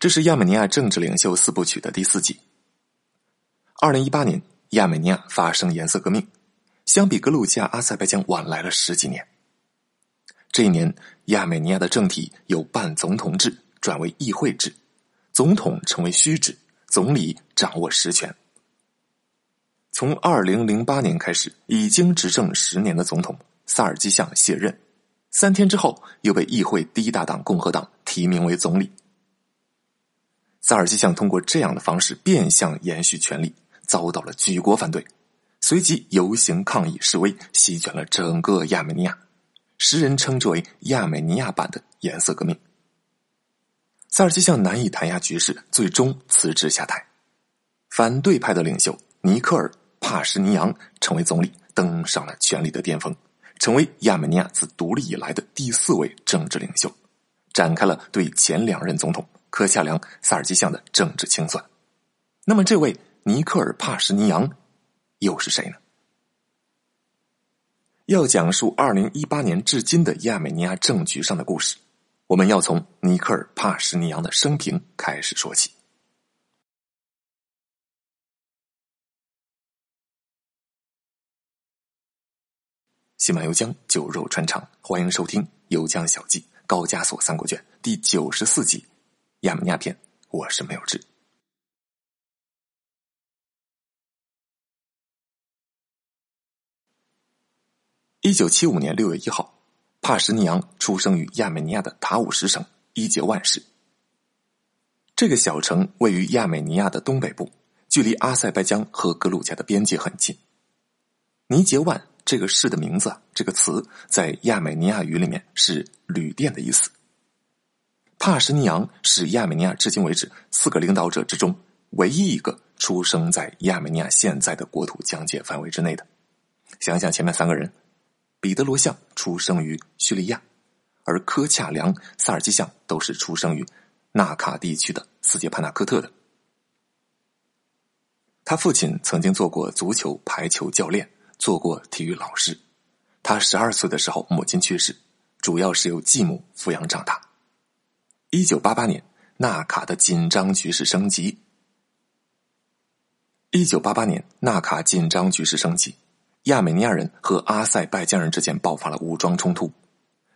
这是亚美尼亚政治领袖四部曲的第四集。二零一八年，亚美尼亚发生颜色革命，相比格鲁吉亚、阿塞拜疆晚来了十几年。这一年，亚美尼亚的政体由半总统制转为议会制，总统成为虚职，总理掌握实权。从二零零八年开始，已经执政十年的总统萨尔基相卸任，三天之后又被议会第一大党共和党提名为总理。萨尔基相通过这样的方式变相延续权力，遭到了举国反对，随即游行抗议示威，席卷了整个亚美尼亚，时人称之为亚美尼亚版的颜色革命。萨尔基相难以弹压局势，最终辞职下台。反对派的领袖尼克尔。帕什尼扬成为总理，登上了权力的巅峰，成为亚美尼亚自独立以来的第四位政治领袖，展开了对前两任总统科恰良、萨尔基相的政治清算。那么，这位尼克尔·帕什尼扬又是谁呢？要讲述二零一八年至今的亚美尼亚政局上的故事，我们要从尼克尔·帕什尼扬的生平开始说起。喜满油江酒肉穿肠，欢迎收听《油江小记高加索三国卷》第九十四集《亚美尼亚篇》。我是没有志。一九七五年六月一号，帕什尼扬出生于亚美尼亚的塔武什省伊杰万市。这个小城位于亚美尼亚的东北部，距离阿塞拜疆和格鲁吉亚的边界很近。尼杰万。这个市的名字，这个词在亚美尼亚语里面是“旅店”的意思。帕什尼扬是亚美尼亚至今为止四个领导者之中唯一一个出生在亚美尼亚现在的国土疆界范围之内的。想想前面三个人，彼得罗相出生于叙利亚，而科恰良、萨尔基相都是出生于纳卡地区的斯捷帕纳科特的。他父亲曾经做过足球、排球教练。做过体育老师，他十二岁的时候母亲去世，主要是由继母抚养长大。一九八八年，纳卡的紧张局势升级。一九八八年，纳卡紧张局势升级，亚美尼亚人和阿塞拜疆人之间爆发了武装冲突。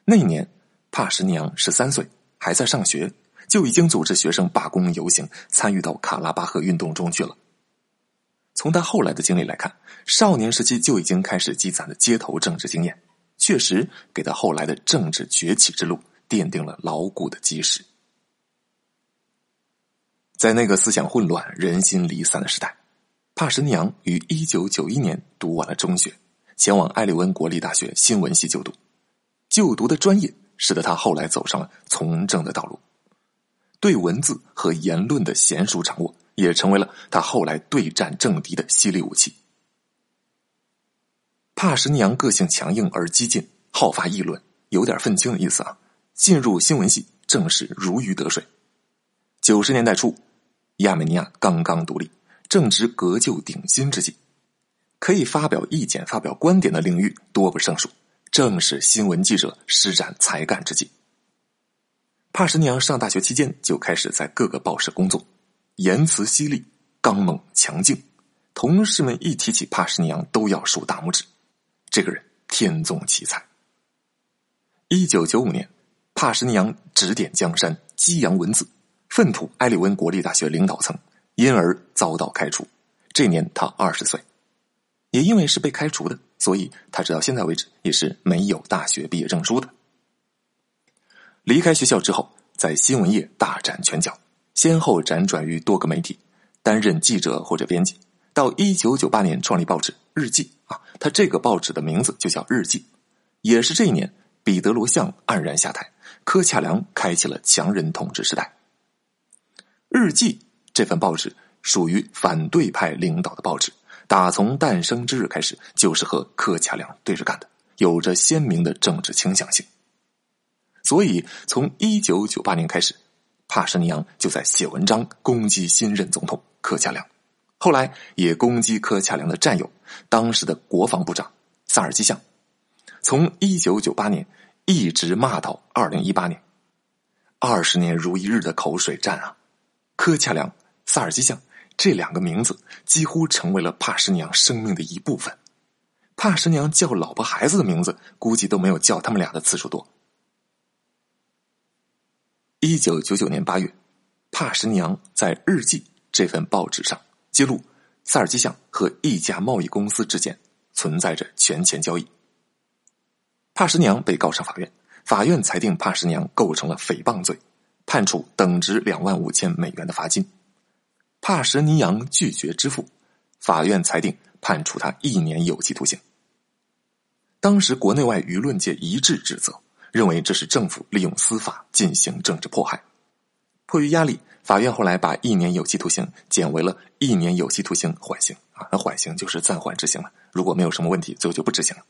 那一年，帕什尼扬十三岁，还在上学，就已经组织学生罢工游行，参与到卡拉巴赫运动中去了。从他后来的经历来看，少年时期就已经开始积攒的街头政治经验，确实给他后来的政治崛起之路奠定了牢固的基石。在那个思想混乱、人心离散的时代，帕什尼扬于一九九一年读完了中学，前往埃利温国立大学新闻系就读。就读的专业使得他后来走上了从政的道路，对文字和言论的娴熟掌握。也成为了他后来对战政敌的犀利武器。帕什尼扬个性强硬而激进，好发议论，有点愤青的意思啊。进入新闻系，正是如鱼得水。九十年代初，亚美尼亚刚刚独立，正值革旧鼎新之际，可以发表意见、发表观点的领域多不胜数，正是新闻记者施展才干之际。帕什尼扬上大学期间就开始在各个报社工作。言辞犀利、刚猛强劲，同事们一提起帕什尼扬都要竖大拇指。这个人天纵奇才。一九九五年，帕什尼扬指点江山、激扬文字，粪土埃利温国立大学领导层，因而遭到开除。这年他二十岁，也因为是被开除的，所以他直到现在为止也是没有大学毕业证书的。离开学校之后，在新闻业大展拳脚。先后辗转于多个媒体，担任记者或者编辑。到一九九八年创立报纸《日记》啊，他这个报纸的名字就叫《日记》。也是这一年，彼得罗相黯然下台，柯恰良开启了强人统治时代。《日记》这份报纸属于反对派领导的报纸，打从诞生之日开始就是和柯恰良对着干的，有着鲜明的政治倾向性。所以，从一九九八年开始。帕什尼扬就在写文章攻击新任总统柯恰良，后来也攻击柯恰良的战友，当时的国防部长萨尔基相，从一九九八年一直骂到二零一八年，二十年如一日的口水战啊！柯恰良、萨尔基相这两个名字几乎成为了帕什尼扬生命的一部分。帕什尼扬叫老婆孩子的名字，估计都没有叫他们俩的次数多。一九九九年八月，帕什尼扬在《日记》这份报纸上揭露，萨尔基相和一家贸易公司之间存在着权钱交易。帕什尼扬被告上法院，法院裁定帕什尼扬构成了诽谤罪，判处等值两万五千美元的罚金。帕什尼扬拒绝支付，法院裁定判处他一年有期徒刑。当时国内外舆论界一致指责。认为这是政府利用司法进行政治迫害，迫于压力，法院后来把一年有期徒刑减为了一年有期徒刑缓刑啊，那缓刑就是暂缓执行了。如果没有什么问题，最后就不执行了。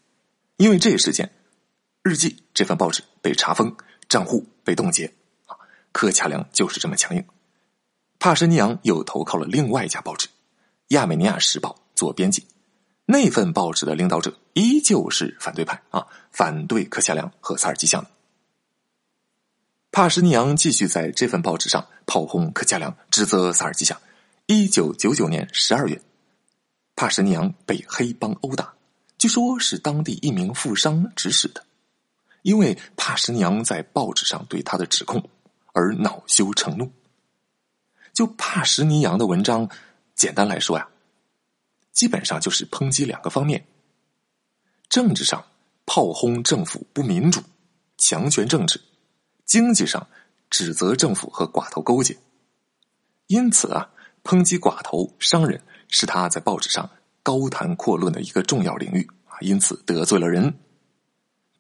因为这一事件，《日记》这份报纸被查封，账户被冻结啊。柯恰良就是这么强硬。帕什尼扬又投靠了另外一家报纸《亚美尼亚时报》做编辑。那份报纸的领导者依旧是反对派啊，反对柯恰良和萨尔基相。帕什尼扬继续在这份报纸上炮轰柯恰良，指责萨尔基相。一九九九年十二月，帕什尼扬被黑帮殴打，据说是当地一名富商指使的，因为帕什尼扬在报纸上对他的指控而恼羞成怒。就帕什尼扬的文章，简单来说呀。基本上就是抨击两个方面：政治上炮轰政府不民主、强权政治；经济上指责政府和寡头勾结。因此啊，抨击寡头、商人是他在报纸上高谈阔论的一个重要领域啊，因此得罪了人。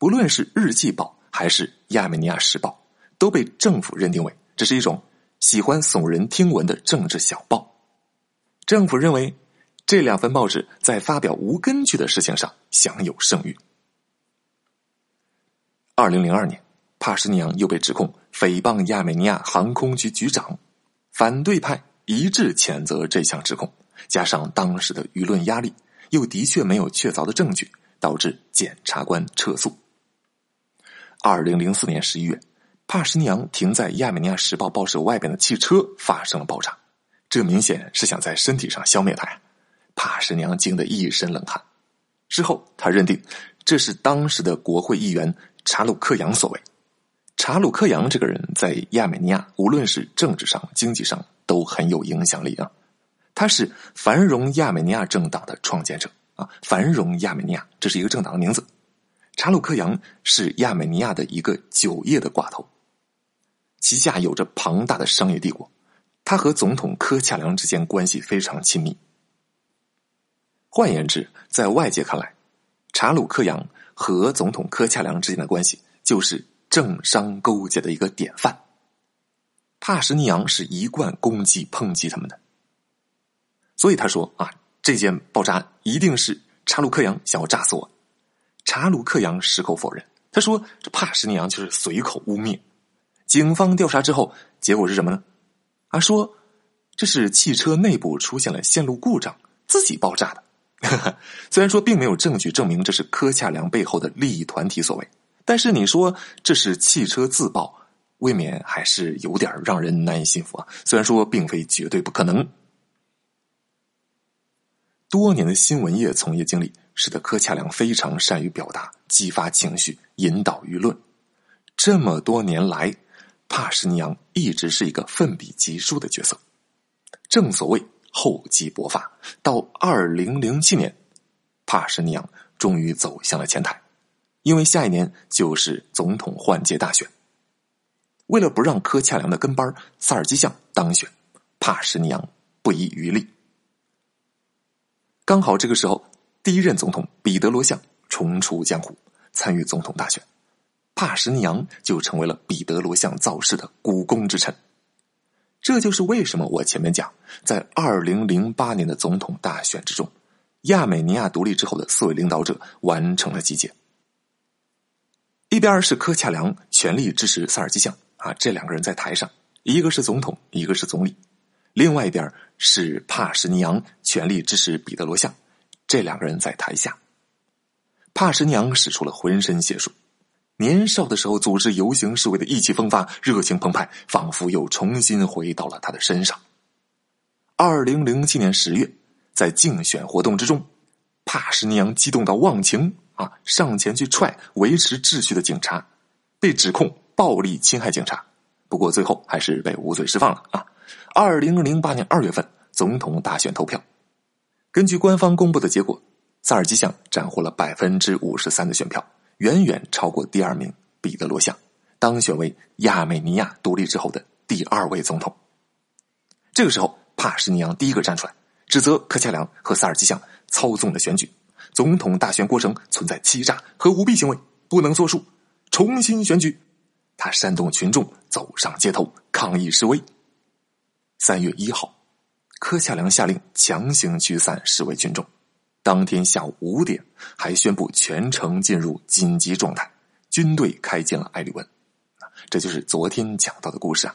不论是《日记报》还是《亚美尼亚时报》，都被政府认定为这是一种喜欢耸人听闻的政治小报。政府认为。这两份报纸在发表无根据的事情上享有盛誉。二零零二年，帕什尼扬又被指控诽谤亚美尼亚航空局局长，反对派一致谴责这项指控，加上当时的舆论压力，又的确没有确凿的证据，导致检察官撤诉。二零零四年十一月，帕什尼扬停在亚美尼亚时报报社外边的汽车发生了爆炸，这明显是想在身体上消灭他呀。帕什尼扬惊得一身冷汗。之后，他认定这是当时的国会议员查鲁克扬所为。查鲁克扬这个人，在亚美尼亚无论是政治上、经济上都很有影响力啊。他是繁荣亚美尼亚政党的创建者啊。繁荣亚美尼亚这是一个政党的名字。查鲁克扬是亚美尼亚的一个酒业的寡头，旗下有着庞大的商业帝国。他和总统科恰良之间关系非常亲密。换言之，在外界看来，查鲁克扬和总统柯恰良之间的关系就是政商勾结的一个典范。帕什尼扬是一贯攻击抨击他们的，所以他说啊，这件爆炸案一定是查鲁克扬想要炸死我。查鲁克扬矢口否认，他说这帕什尼扬就是随口污蔑。警方调查之后，结果是什么呢？啊，说这是汽车内部出现了线路故障，自己爆炸的。虽然说并没有证据证明这是柯恰良背后的利益团体所为，但是你说这是汽车自爆，未免还是有点让人难以信服啊。虽然说并非绝对不可能。多年的新闻业从业经历使得柯恰良非常善于表达、激发情绪、引导舆论。这么多年来，帕什尼扬一直是一个奋笔疾书的角色。正所谓。厚积薄发，到二零零七年，帕什尼扬终于走向了前台，因为下一年就是总统换届大选。为了不让柯恰良的跟班萨尔基相当选，帕什尼扬不遗余力。刚好这个时候，第一任总统彼得罗相重出江湖，参与总统大选，帕什尼扬就成为了彼得罗相造势的股肱之臣。这就是为什么我前面讲，在二零零八年的总统大选之中，亚美尼亚独立之后的四位领导者完成了集结。一边是柯恰良全力支持萨尔基相啊，这两个人在台上，一个是总统，一个是总理；另外一边是帕什尼扬全力支持彼得罗相，这两个人在台下。帕什尼扬使出了浑身解数，年少的时候组织游行示威的意气风发、热情澎湃，仿佛又重新回到了他的身上。二零零七年十月，在竞选活动之中，帕什尼扬激动到忘情啊，上前去踹维持秩序的警察，被指控暴力侵害警察。不过最后还是被无罪释放了啊。二零零八年二月份，总统大选投票，根据官方公布的结果，萨尔基相斩获了百分之五十三的选票。远远超过第二名彼得罗相，当选为亚美尼亚独立之后的第二位总统。这个时候，帕什尼扬第一个站出来，指责柯恰良和萨尔基相操纵了选举，总统大选过程存在欺诈和舞弊行为，不能作数，重新选举。他煽动群众走上街头抗议示威。三月一号，柯恰良下令强行驱散示威群众。当天下午五点，还宣布全城进入紧急状态，军队开进了埃里温。这就是昨天讲到的故事啊。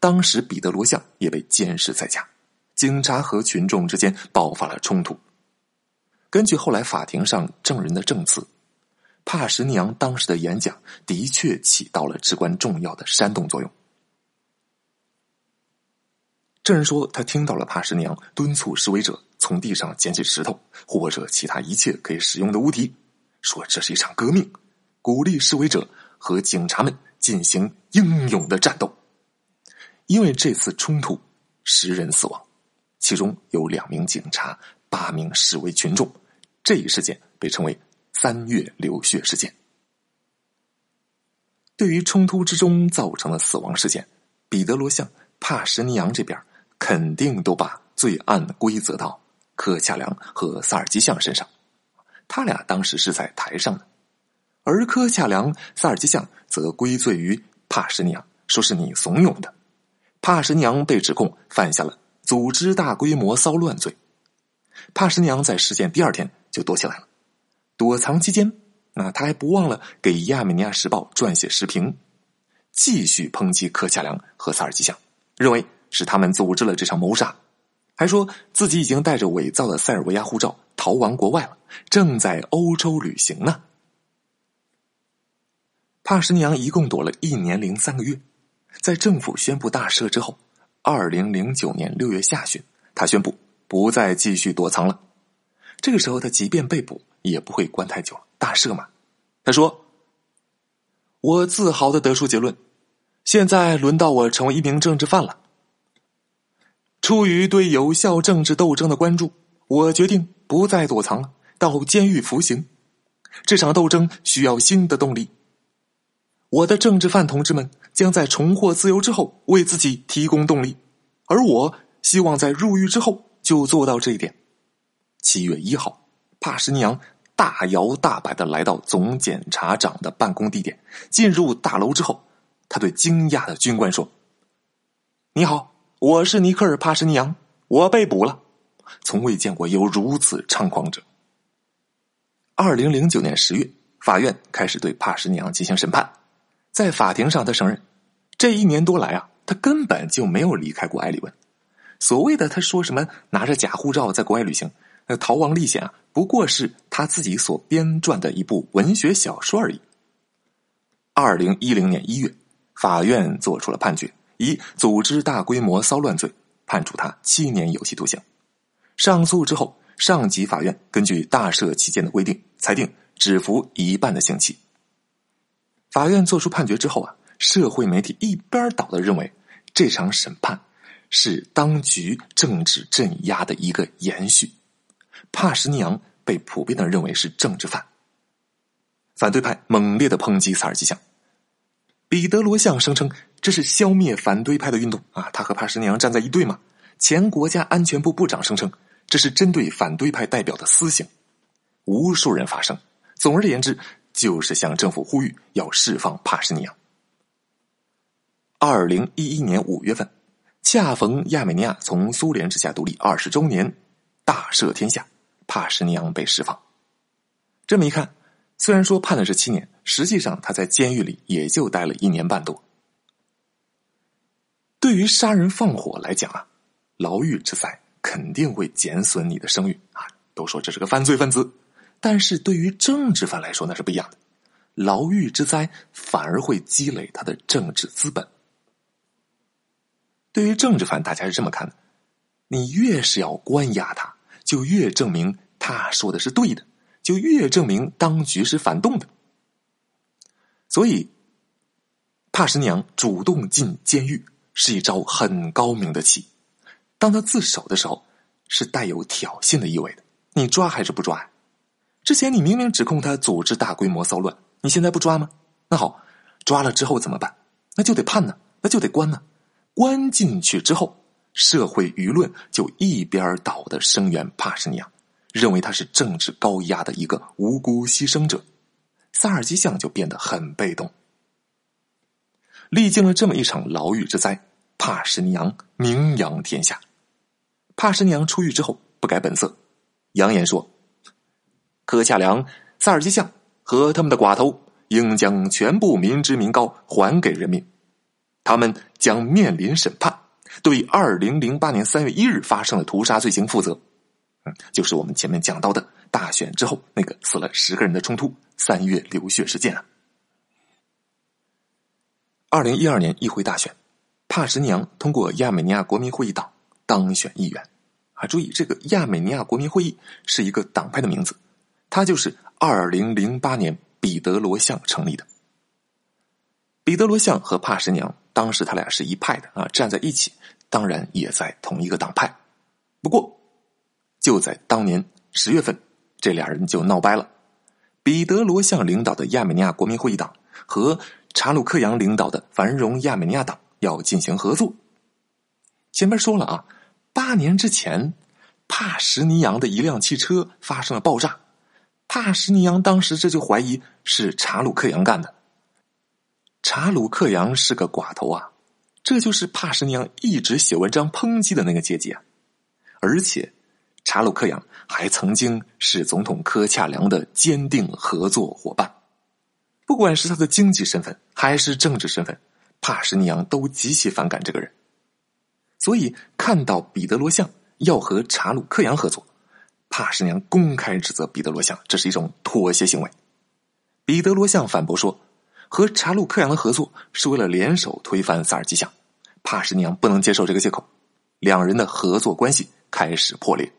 当时彼得罗相也被监视在家，警察和群众之间爆发了冲突。根据后来法庭上证人的证词，帕什尼扬当时的演讲的确起到了至关重要的煽动作用。证人说，他听到了帕什尼扬敦促示威者从地上捡起石头或者其他一切可以使用的物体，说这是一场革命，鼓励示威者和警察们进行英勇的战斗。因为这次冲突，十人死亡，其中有两名警察、八名示威群众。这一事件被称为“三月流血事件”。对于冲突之中造成的死亡事件，彼得罗向、帕什尼扬这边。肯定都把罪案归责到柯恰良和萨尔基相身上，他俩当时是在台上的，而柯恰良、萨尔基相则归罪于帕什尼扬，说是你怂恿的。帕什尼扬被指控犯下了组织大规模骚乱罪。帕什尼扬在事件第二天就躲起来了，躲藏期间，那他还不忘了给《亚美尼亚时报》撰写时评，继续抨击柯恰良和萨尔基相，认为。是他们组织了这场谋杀，还说自己已经带着伪造的塞尔维亚护照逃亡国外了，正在欧洲旅行呢。帕什尼扬一共躲了一年零三个月，在政府宣布大赦之后，二零零九年六月下旬，他宣布不再继续躲藏了。这个时候，他即便被捕，也不会关太久了，大赦嘛。他说：“我自豪的得出结论，现在轮到我成为一名政治犯了。”出于对有效政治斗争的关注，我决定不再躲藏了，到监狱服刑。这场斗争需要新的动力。我的政治犯同志们将在重获自由之后为自己提供动力，而我希望在入狱之后就做到这一点。七月一号，帕什尼扬大摇大摆的来到总检察长的办公地点。进入大楼之后，他对惊讶的军官说：“你好。”我是尼克尔·帕什尼扬，我被捕了，从未见过有如此猖狂者。二零零九年十月，法院开始对帕什尼扬进行审判，在法庭上，他承认这一年多来啊，他根本就没有离开过埃里温。所谓的他说什么拿着假护照在国外旅行、逃亡历险啊，不过是他自己所编撰的一部文学小说而已。二零一零年一月，法院作出了判决。以组织大规模骚乱罪判处他七年有期徒刑。上诉之后，上级法院根据大赦期间的规定，裁定只服一半的刑期。法院作出判决之后啊，社会媒体一边倒的认为这场审判是当局政治镇压的一个延续。帕什尼扬被普遍的认为是政治犯。反对派猛烈的抨击萨尔基相。彼得罗相声称。这是消灭反对派的运动啊！他和帕什尼扬站在一队嘛？前国家安全部部长声称，这是针对反对派代表的私刑。无数人发声，总而言之，就是向政府呼吁要释放帕什尼扬。二零一一年五月份，恰逢亚美尼亚从苏联之下独立二十周年，大赦天下，帕什尼扬被释放。这么一看，虽然说判的是七年，实际上他在监狱里也就待了一年半多。对于杀人放火来讲啊，牢狱之灾肯定会减损你的声誉啊。都说这是个犯罪分子，但是对于政治犯来说那是不一样的。牢狱之灾反而会积累他的政治资本。对于政治犯，大家是这么看的：你越是要关押他，就越证明他说的是对的，就越证明当局是反动的。所以，帕什娘主动进监狱是一招很高明的棋。当他自首的时候，是带有挑衅的意味的。你抓还是不抓？之前你明明指控他组织大规模骚乱，你现在不抓吗？那好，抓了之后怎么办？那就得判呢，那就得关呢。关进去之后，社会舆论就一边倒的声援帕什尼亚，认为他是政治高压的一个无辜牺牲者。萨尔基相就变得很被动。历经了这么一场牢狱之灾，帕什尼扬名扬天下。帕什尼扬出狱之后不改本色，扬言说：“柯恰良、萨尔基相和他们的寡头应将全部民脂民膏还给人民，他们将面临审判，对二零零八年三月一日发生的屠杀罪行负责。”嗯，就是我们前面讲到的大选之后那个死了十个人的冲突。三月流血事件啊！二零一二年议会大选，帕什尼扬通过亚美尼亚国民会议党当选议员。啊，注意这个亚美尼亚国民会议是一个党派的名字，它就是二零零八年彼得罗相成立的。彼得罗相和帕什尼扬当时他俩是一派的啊，站在一起，当然也在同一个党派。不过就在当年十月份，这俩人就闹掰了。彼得罗相领导的亚美尼亚国民会议党和查鲁克扬领导的繁荣亚美尼亚党要进行合作。前面说了啊，八年之前，帕什尼扬的一辆汽车发生了爆炸，帕什尼扬当时这就怀疑是查鲁克扬干的。查鲁克扬是个寡头啊，这就是帕什尼扬一直写文章抨击的那个阶级啊，而且。查鲁克扬还曾经是总统科恰良的坚定合作伙伴，不管是他的经济身份还是政治身份，帕什尼扬都极其反感这个人。所以看到彼得罗相要和查鲁克扬合作，帕什尼扬公开指责彼得罗相这是一种妥协行为。彼得罗相反驳说，和查鲁克扬的合作是为了联手推翻萨尔基相，帕什尼扬不能接受这个借口，两人的合作关系开始破裂。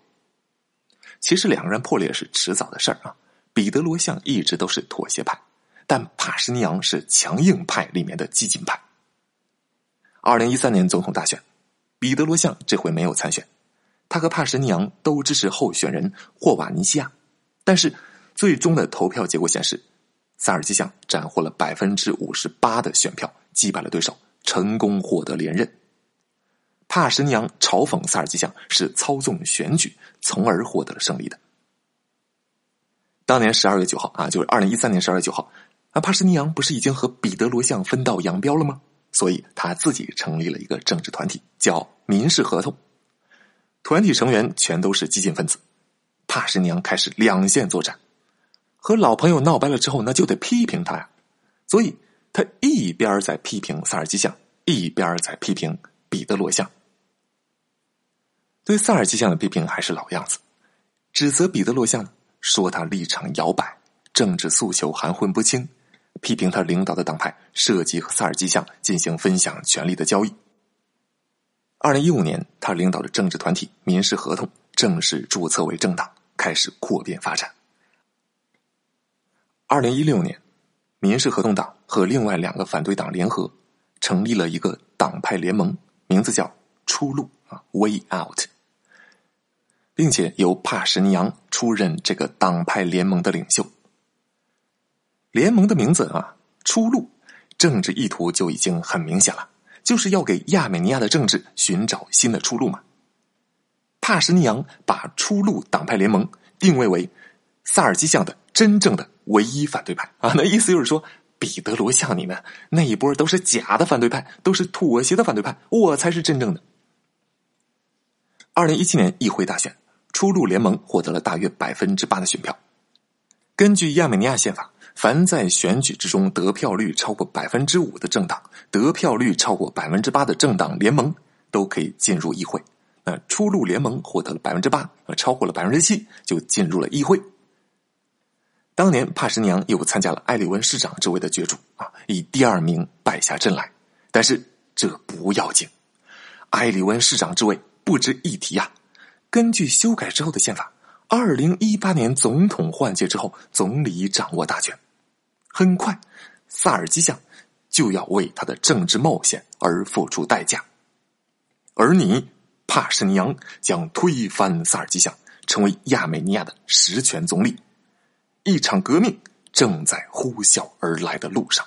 其实两个人破裂是迟早的事儿啊。彼得罗相一直都是妥协派，但帕什尼扬是强硬派里面的激进派。二零一三年总统大选，彼得罗相这回没有参选，他和帕什尼扬都支持候选人霍瓦尼西亚，但是最终的投票结果显示，萨尔基相斩获了百分之五十八的选票，击败了对手，成功获得连任。帕什尼扬嘲讽萨尔基相是操纵选举，从而获得了胜利的。当年十二月九号啊，就是二零一三年十二月九号，啊，帕什尼扬不是已经和彼得罗相分道扬镳了吗？所以他自己成立了一个政治团体，叫民事合同。团体成员全都是激进分子。帕什尼扬开始两线作战，和老朋友闹掰了之后，那就得批评他呀。所以他一边在批评萨尔基相，一边在批评彼得罗相。对萨尔基相的批评还是老样子，指责彼得罗相说他立场摇摆，政治诉求含混不清，批评他领导的党派涉及和萨尔基相进行分享权力的交易。二零一五年，他领导的政治团体民事合同正式注册为政党，开始扩编发展。二零一六年，民事合同党和另外两个反对党联合，成立了一个党派联盟，名字叫“出路”啊，Way Out。并且由帕什尼扬出任这个党派联盟的领袖。联盟的名字啊，出路，政治意图就已经很明显了，就是要给亚美尼亚的政治寻找新的出路嘛。帕什尼扬把出路党派联盟定位为萨尔基相的真正的唯一反对派啊，那意思就是说，彼得罗像你们那一波都是假的反对派，都是妥协的反对派，我才是真正的。二零一七年议会大选。出路联盟获得了大约百分之八的选票。根据亚美尼亚宪法，凡在选举之中得票率超过百分之五的政党，得票率超过百分之八的政党联盟都可以进入议会。那出入联盟获得了百分之八，超过了百分之七就进入了议会。当年帕什尼扬又参加了埃里温市长之位的角逐啊，以第二名败下阵来。但是这不要紧，埃里温市长之位不值一提呀。根据修改之后的宪法，二零一八年总统换届之后，总理掌握大权。很快，萨尔基相就要为他的政治冒险而付出代价，而你帕什尼扬将推翻萨尔基相，成为亚美尼亚的实权总理。一场革命正在呼啸而来的路上。